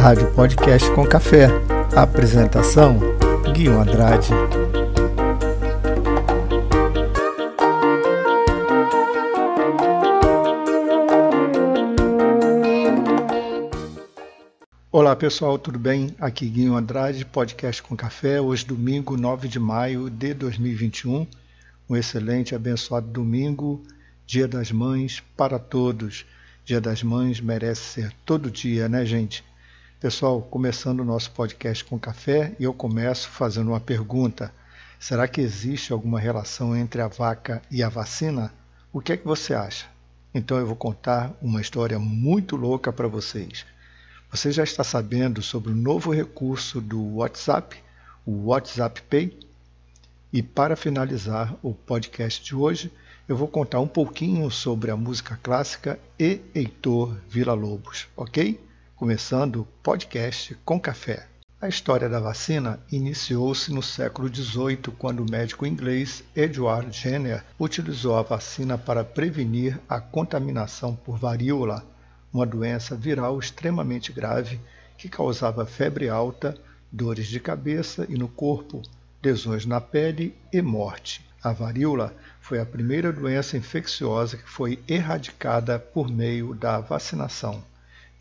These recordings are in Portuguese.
Rádio Podcast com Café. Apresentação: Guilherme Andrade. Olá pessoal, tudo bem? Aqui Guilherme Andrade, Podcast com Café. Hoje, domingo 9 de maio de 2021. Um excelente, abençoado domingo, Dia das Mães para todos. Dia das Mães merece ser todo dia, né, gente? Pessoal, começando o nosso podcast com café, e eu começo fazendo uma pergunta: será que existe alguma relação entre a vaca e a vacina? O que é que você acha? Então eu vou contar uma história muito louca para vocês. Você já está sabendo sobre o novo recurso do WhatsApp, o WhatsApp Pay? E para finalizar o podcast de hoje, eu vou contar um pouquinho sobre a música clássica e Heitor Villa-Lobos, ok? Começando o podcast com café. A história da vacina iniciou-se no século XVIII, quando o médico inglês Edward Jenner utilizou a vacina para prevenir a contaminação por varíola, uma doença viral extremamente grave que causava febre alta, dores de cabeça e no corpo, lesões na pele e morte. A varíola foi a primeira doença infecciosa que foi erradicada por meio da vacinação.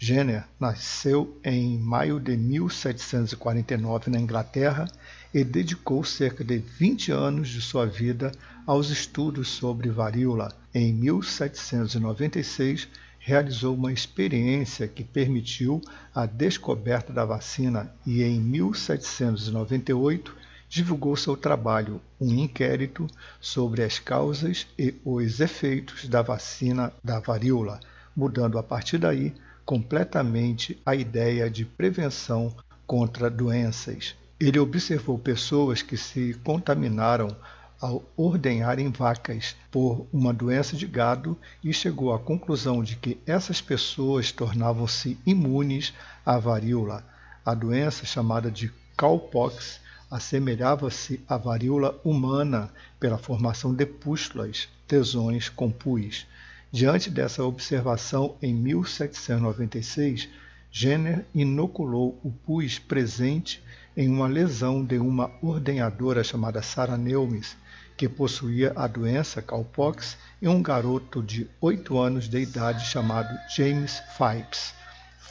Jenner nasceu em maio de 1749 na Inglaterra e dedicou cerca de 20 anos de sua vida aos estudos sobre varíola. Em 1796, realizou uma experiência que permitiu a descoberta da vacina e em 1798 divulgou seu trabalho, um inquérito sobre as causas e os efeitos da vacina da varíola, mudando a partir daí completamente a ideia de prevenção contra doenças. Ele observou pessoas que se contaminaram ao ordenharem vacas por uma doença de gado e chegou à conclusão de que essas pessoas tornavam-se imunes à varíola. A doença chamada de cowpox assemelhava-se à varíola humana pela formação de pústulas, tesões com pus. Diante dessa observação, em 1796, Jenner inoculou o pus presente em uma lesão de uma ordenhadora chamada Sarah Neumes, que possuía a doença cowpox, em um garoto de 8 anos de idade chamado James Phipps.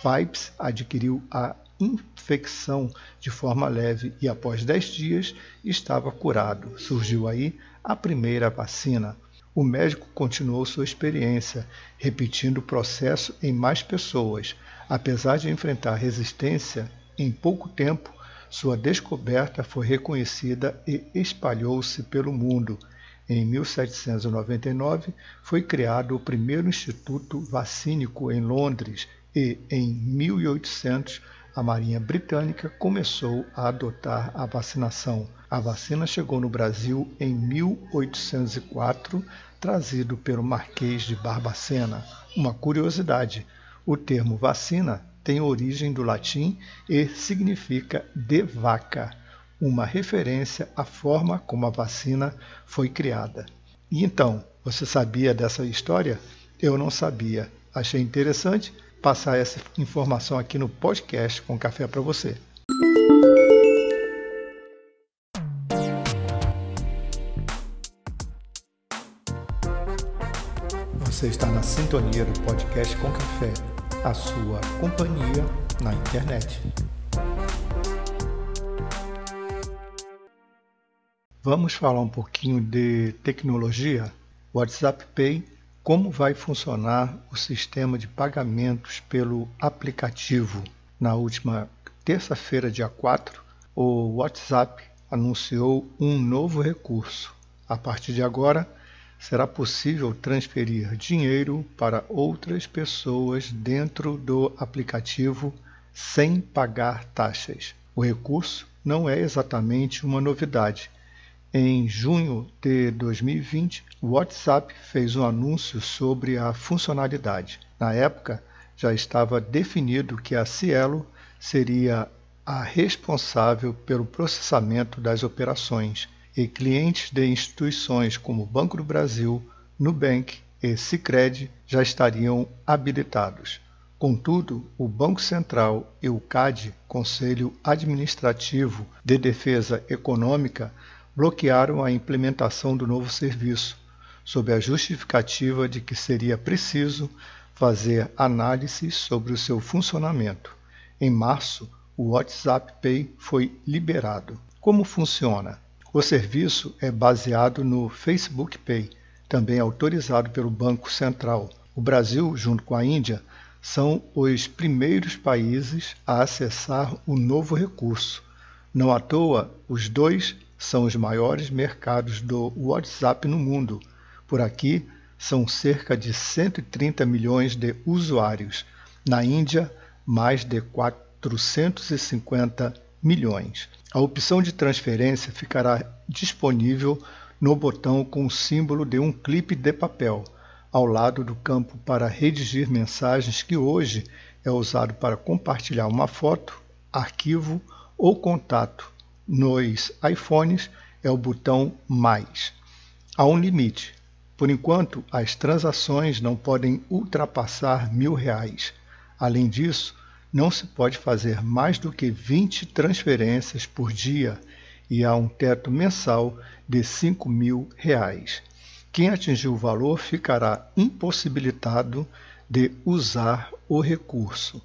Phipps adquiriu a infecção de forma leve e após 10 dias estava curado. Surgiu aí a primeira vacina. O médico continuou sua experiência, repetindo o processo em mais pessoas. Apesar de enfrentar resistência, em pouco tempo, sua descoberta foi reconhecida e espalhou-se pelo mundo. Em 1799, foi criado o primeiro Instituto Vacínico em Londres e, em 1800, a Marinha Britânica começou a adotar a vacinação. A vacina chegou no Brasil em 1804 trazido pelo Marquês de Barbacena. Uma curiosidade: o termo vacina tem origem do latim e significa de vaca, uma referência à forma como a vacina foi criada. E então, você sabia dessa história? Eu não sabia. Achei interessante passar essa informação aqui no podcast com café para você. Você está na sintonia do podcast com café, a sua companhia na internet. Vamos falar um pouquinho de tecnologia. WhatsApp Pay, como vai funcionar o sistema de pagamentos pelo aplicativo. Na última terça-feira, dia 4, o WhatsApp anunciou um novo recurso. A partir de agora, será possível transferir dinheiro para outras pessoas dentro do aplicativo sem pagar taxas. O recurso não é exatamente uma novidade. Em junho de 2020, o WhatsApp fez um anúncio sobre a funcionalidade. Na época, já estava definido que a Cielo seria a responsável pelo processamento das operações e clientes de instituições como Banco do Brasil, Nubank e Sicredi já estariam habilitados. Contudo, o Banco Central e o CAD, Conselho Administrativo de Defesa Econômica, bloquearam a implementação do novo serviço, sob a justificativa de que seria preciso fazer análises sobre o seu funcionamento. Em março, o WhatsApp Pay foi liberado. Como funciona? O serviço é baseado no Facebook Pay, também autorizado pelo Banco Central. O Brasil, junto com a Índia, são os primeiros países a acessar o novo recurso. Não à toa, os dois são os maiores mercados do WhatsApp no mundo. Por aqui, são cerca de 130 milhões de usuários. Na Índia, mais de 450 milhões. A opção de transferência ficará disponível no botão com o símbolo de um clipe de papel, ao lado do campo para redigir mensagens que hoje é usado para compartilhar uma foto, arquivo ou contato. Nos iPhones é o botão Mais. Há um limite. Por enquanto, as transações não podem ultrapassar mil reais. Além disso, não se pode fazer mais do que 20 transferências por dia e há um teto mensal de 5 mil reais. Quem atingir o valor ficará impossibilitado de usar o recurso.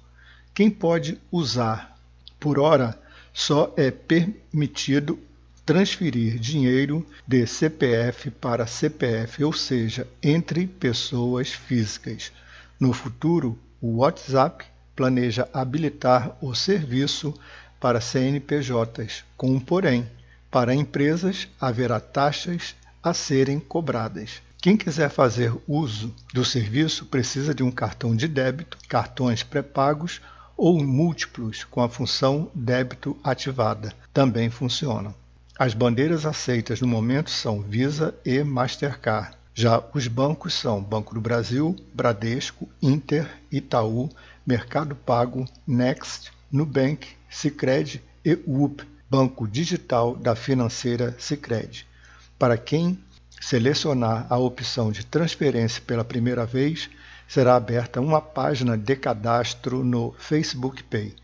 Quem pode usar por hora só é permitido transferir dinheiro de CPF para CPF, ou seja, entre pessoas físicas. No futuro, o WhatsApp planeja habilitar o serviço para CNPJs, com um porém. Para empresas, haverá taxas a serem cobradas. Quem quiser fazer uso do serviço precisa de um cartão de débito, cartões pré-pagos ou múltiplos com a função débito ativada. Também funcionam. As bandeiras aceitas no momento são Visa e Mastercard. Já os bancos são Banco do Brasil, Bradesco, Inter, Itaú, Mercado Pago, Next, Nubank, Sicredi e UP, Banco Digital da Financeira Sicredi. Para quem selecionar a opção de transferência pela primeira vez, será aberta uma página de cadastro no Facebook Pay.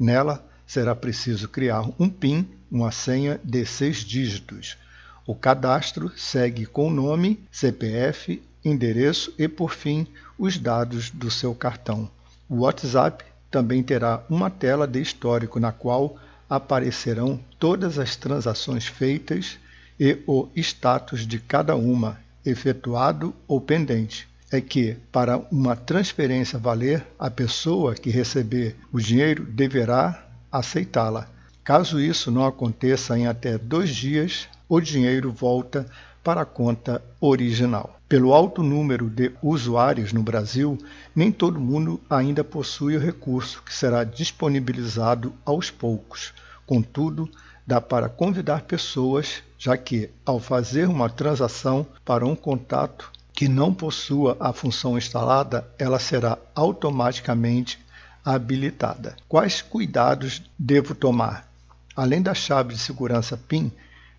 Nela será preciso criar um PIN, uma senha de seis dígitos. O cadastro segue com nome, CPF, endereço e, por fim, os dados do seu cartão. O WhatsApp também terá uma tela de histórico na qual aparecerão todas as transações feitas e o status de cada uma, efetuado ou pendente. É que, para uma transferência valer, a pessoa que receber o dinheiro deverá aceitá-la. Caso isso não aconteça em até dois dias, o dinheiro volta para a conta original. Pelo alto número de usuários no Brasil, nem todo mundo ainda possui o recurso, que será disponibilizado aos poucos. Contudo, dá para convidar pessoas, já que, ao fazer uma transação para um contato que não possua a função instalada, ela será automaticamente habilitada. Quais cuidados devo tomar? Além da chave de segurança PIN,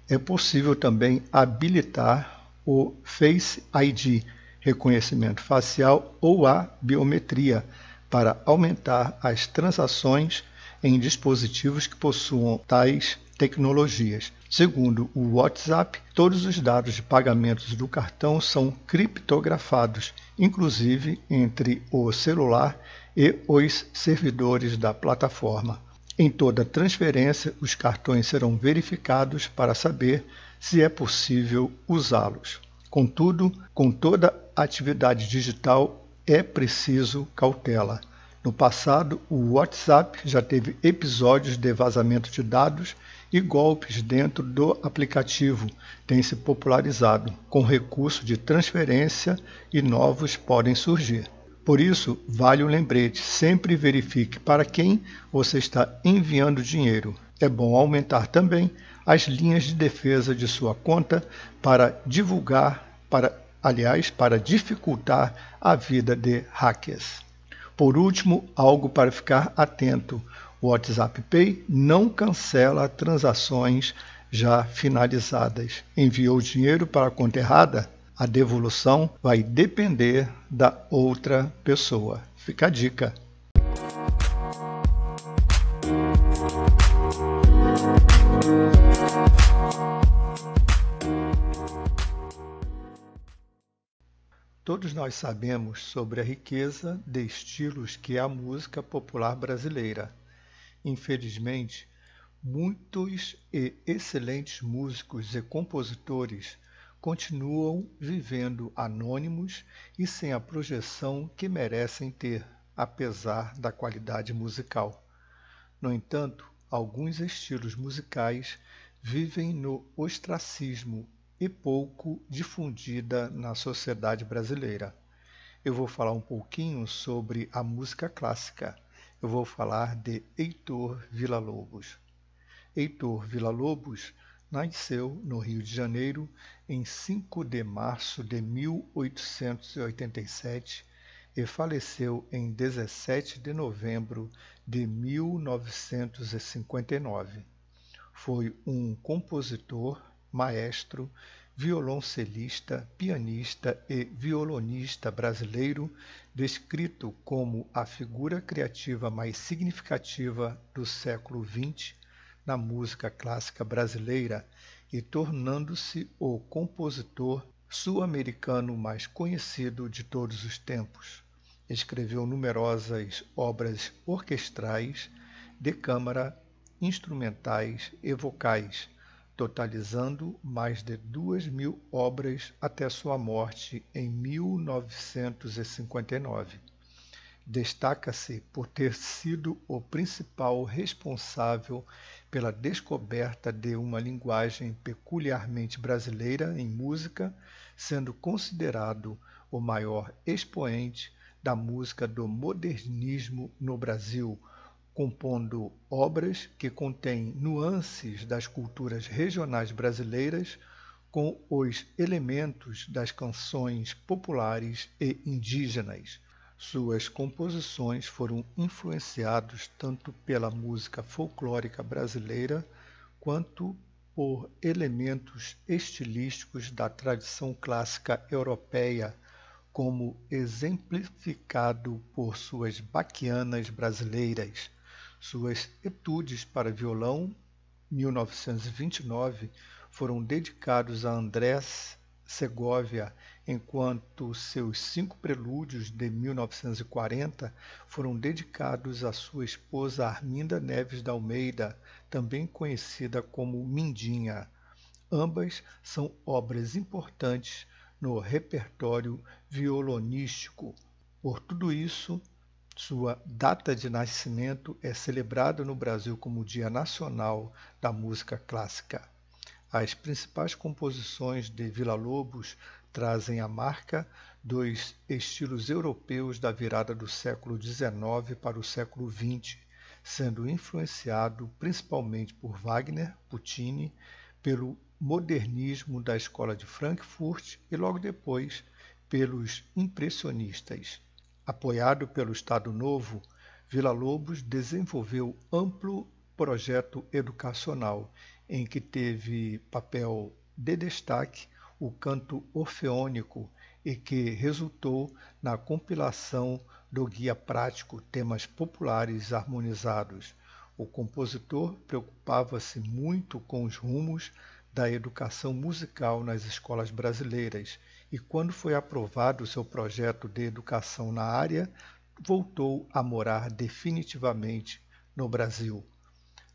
é possível também habilitar o Face ID, reconhecimento facial ou a biometria, para aumentar as transações em dispositivos que possuam tais tecnologias. Segundo o WhatsApp, todos os dados de pagamentos do cartão são criptografados, inclusive entre o celular e os servidores da plataforma. Em toda transferência, os cartões serão verificados para saber se é possível usá-los. Contudo, com toda atividade digital é preciso cautela. No passado, o WhatsApp já teve episódios de vazamento de dados e golpes dentro do aplicativo têm se popularizado, com recurso de transferência e novos podem surgir. Por isso, vale o lembrete: sempre verifique para quem você está enviando dinheiro. É bom aumentar também as linhas de defesa de sua conta para divulgar, para, aliás, para dificultar a vida de hackers. Por último, algo para ficar atento: o WhatsApp Pay não cancela transações já finalizadas. Enviou o dinheiro para a conta errada? A devolução vai depender da outra pessoa. Fica a dica. Todos nós sabemos sobre a riqueza de estilos que é a música popular brasileira. Infelizmente, muitos e excelentes músicos e compositores continuam vivendo anônimos e sem a projeção que merecem ter, apesar da qualidade musical. No entanto, alguns estilos musicais vivem no ostracismo e pouco difundida na sociedade brasileira. Eu vou falar um pouquinho sobre a música clássica. Eu vou falar de Heitor Villa-Lobos. Heitor Villa-Lobos nasceu no Rio de Janeiro em 5 de março de 1887 e faleceu em 17 de novembro de 1959. Foi um compositor, maestro, violoncelista, pianista e violonista brasileiro, descrito como a figura criativa mais significativa do século XX na música clássica brasileira e tornando-se o compositor sul-americano mais conhecido de todos os tempos. Escreveu numerosas obras orquestrais, de câmara, instrumentais e vocais, totalizando mais de duas mil obras até sua morte em 1959. Destaca-se por ter sido o principal responsável pela descoberta de uma linguagem peculiarmente brasileira em música, sendo considerado o maior expoente da música do modernismo no Brasil, compondo obras que contêm nuances das culturas regionais brasileiras com os elementos das canções populares e indígenas. Suas composições foram influenciadas tanto pela música folclórica brasileira quanto por elementos estilísticos da tradição clássica europeia, como exemplificado por suas baquianas brasileiras. Suas etudes para violão, 1929, foram dedicados a Andrés Segovia, enquanto seus cinco prelúdios de 1940 foram dedicados à sua esposa Arminda Neves da Almeida, também conhecida como Mindinha. Ambas são obras importantes no repertório violonístico. Por tudo isso, sua data de nascimento é celebrada no Brasil como Dia Nacional da Música Clássica. As principais composições de Villa-Lobos trazem a marca dos estilos europeus da virada do século XIX para o século XX, sendo influenciado principalmente por Wagner, Puccini, pelo modernismo da escola de Frankfurt e logo depois pelos impressionistas. Apoiado pelo Estado Novo, Villa-Lobos desenvolveu amplo projeto educacional em que teve papel de destaque o canto orfeônico e que resultou na compilação do guia prático Temas Populares Harmonizados. O compositor preocupava-se muito com os rumos da educação musical nas escolas brasileiras e, quando foi aprovado seu projeto de educação na área, voltou a morar definitivamente no Brasil.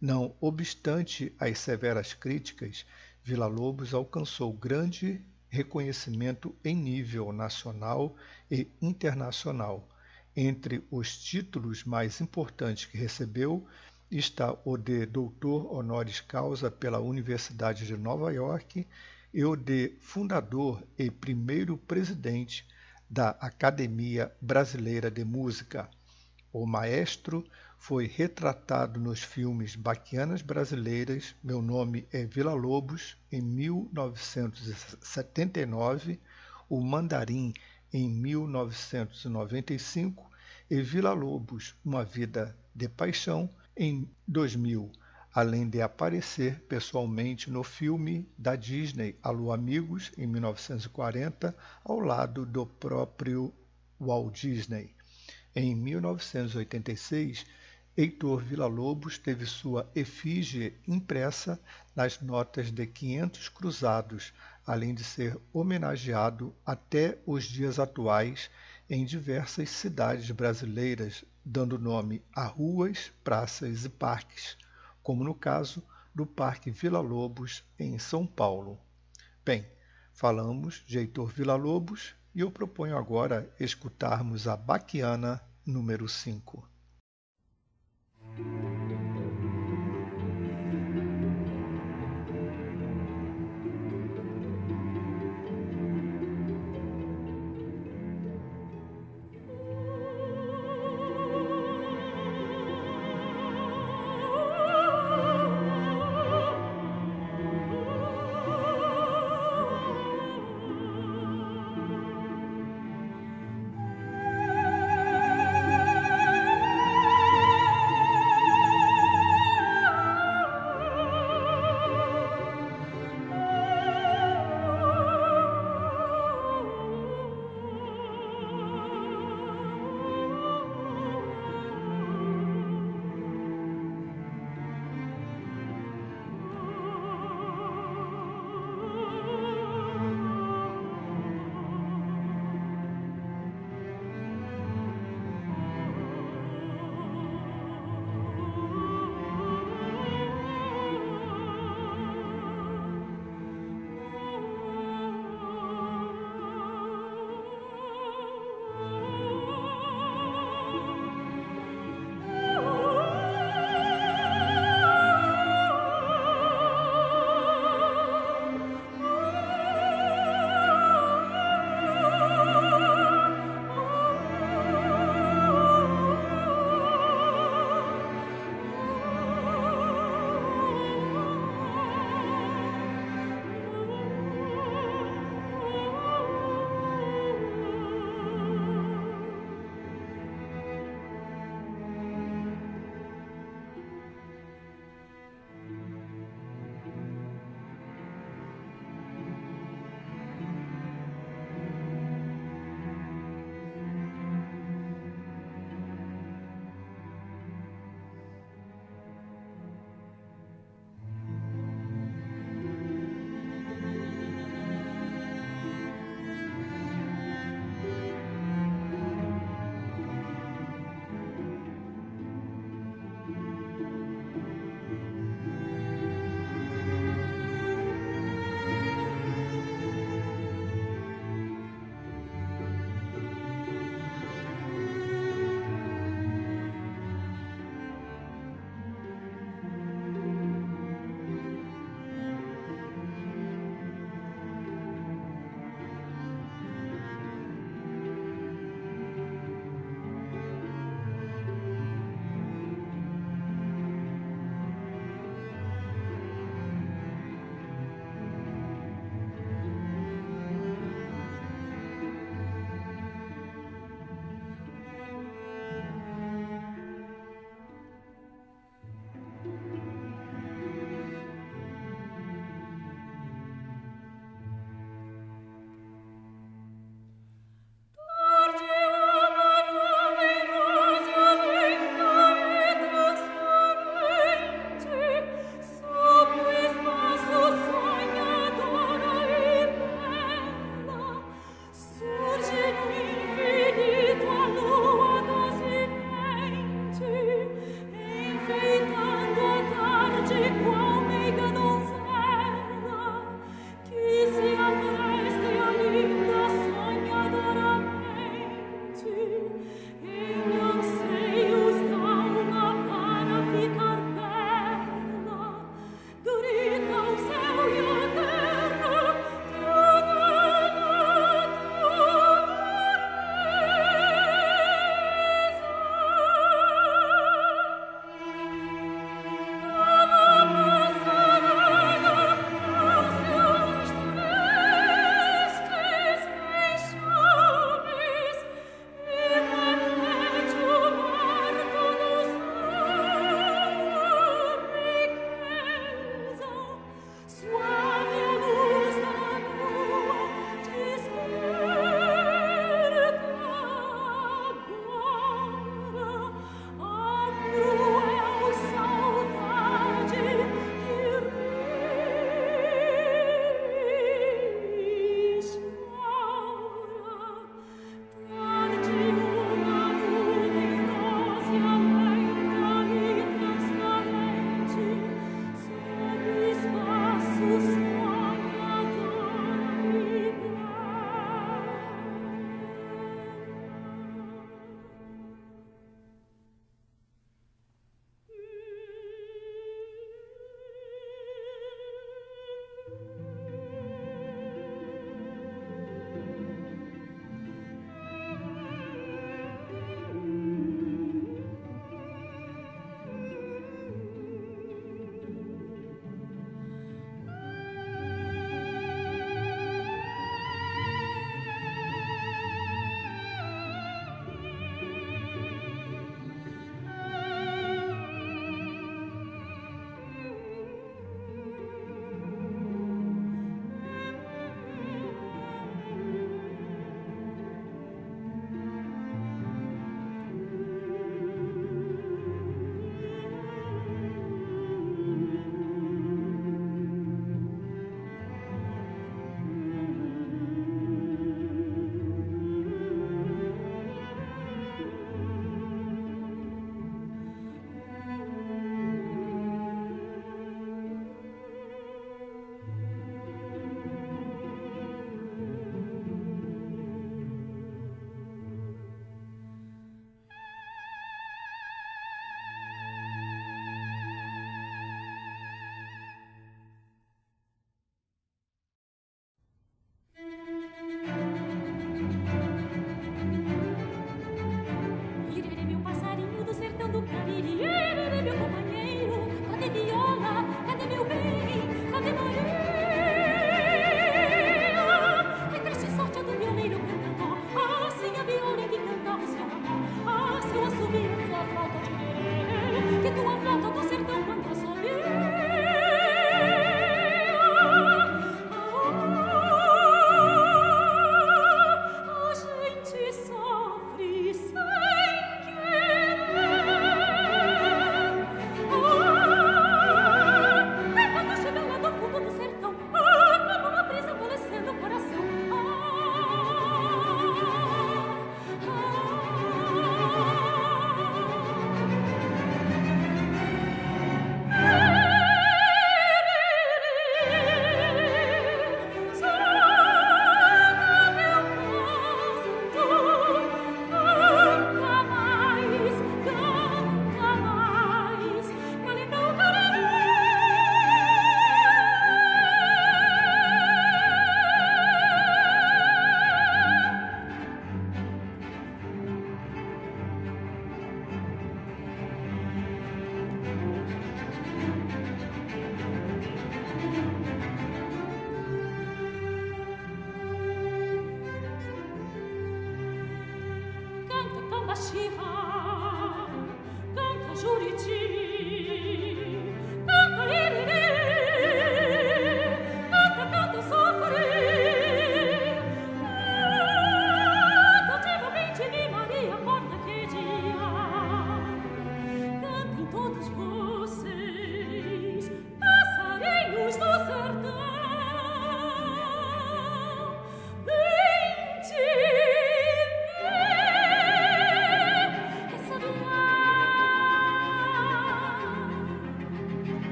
Não obstante as severas críticas, Villa-Lobos alcançou grande reconhecimento em nível nacional e internacional. Entre os títulos mais importantes que recebeu está o de doutor honoris causa pela Universidade de Nova York e o de fundador e primeiro presidente da Academia Brasileira de Música. O maestro foi retratado nos filmes Baquianas Brasileiras, Meu Nome é Vila Lobos, em 1979, O Mandarim, em 1995 e Vila Lobos, Uma Vida de Paixão, em 2000 além de aparecer pessoalmente no filme da Disney Alô Amigos, em 1940, ao lado do próprio Walt Disney. Em 1986, Heitor Villa-Lobos teve sua efígie impressa nas notas de 500 cruzados além de ser homenageado até os dias atuais em diversas cidades brasileiras, dando nome a ruas, praças e parques, como no caso do Parque Vila Lobos, em São Paulo. Bem, falamos de Heitor Vila Lobos e eu proponho agora escutarmos a Baquiana número 5.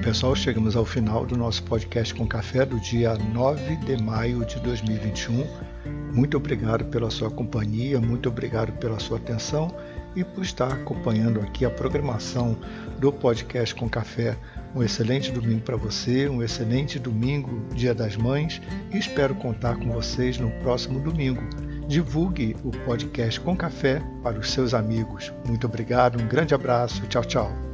Pessoal, chegamos ao final do nosso podcast com café do dia 9 de maio de 2021. Muito obrigado pela sua companhia, muito obrigado pela sua atenção e por estar acompanhando aqui a programação do podcast com café. Um excelente domingo para você, um excelente domingo, Dia das Mães, e espero contar com vocês no próximo domingo. Divulgue o podcast com café para os seus amigos. Muito obrigado, um grande abraço, tchau, tchau.